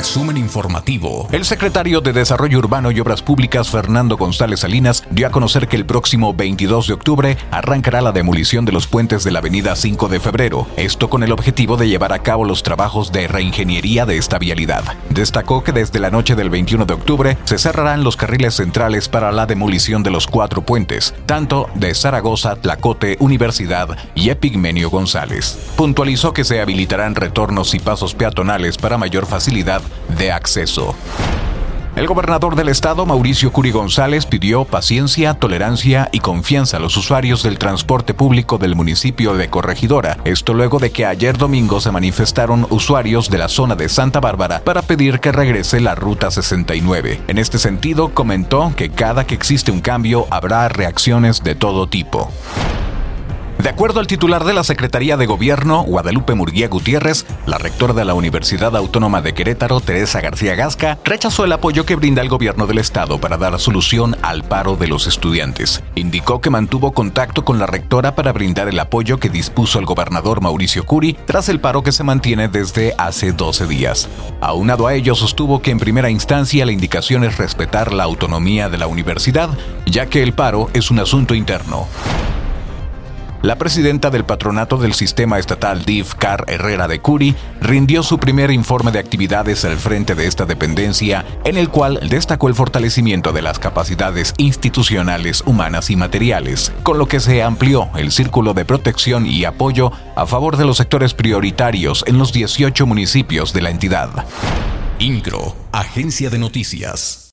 Resumen informativo. El secretario de Desarrollo Urbano y Obras Públicas, Fernando González Salinas, dio a conocer que el próximo 22 de octubre arrancará la demolición de los puentes de la avenida 5 de febrero, esto con el objetivo de llevar a cabo los trabajos de reingeniería de esta vialidad. Destacó que desde la noche del 21 de octubre se cerrarán los carriles centrales para la demolición de los cuatro puentes, tanto de Zaragoza, Tlacote, Universidad y Epigmenio González. Puntualizó que se habilitarán retornos y pasos peatonales para mayor facilidad de acceso. El gobernador del estado, Mauricio Curi González, pidió paciencia, tolerancia y confianza a los usuarios del transporte público del municipio de Corregidora. Esto luego de que ayer domingo se manifestaron usuarios de la zona de Santa Bárbara para pedir que regrese la Ruta 69. En este sentido, comentó que cada que existe un cambio habrá reacciones de todo tipo. De acuerdo al titular de la Secretaría de Gobierno, Guadalupe Murguía Gutiérrez, la rectora de la Universidad Autónoma de Querétaro, Teresa García Gasca, rechazó el apoyo que brinda el gobierno del estado para dar solución al paro de los estudiantes. Indicó que mantuvo contacto con la rectora para brindar el apoyo que dispuso el gobernador Mauricio Curi tras el paro que se mantiene desde hace 12 días. Aunado a ello, sostuvo que en primera instancia la indicación es respetar la autonomía de la universidad, ya que el paro es un asunto interno. La presidenta del patronato del sistema estatal DIF, Car Herrera de Curi, rindió su primer informe de actividades al frente de esta dependencia, en el cual destacó el fortalecimiento de las capacidades institucionales, humanas y materiales, con lo que se amplió el círculo de protección y apoyo a favor de los sectores prioritarios en los 18 municipios de la entidad. INCRO, Agencia de Noticias.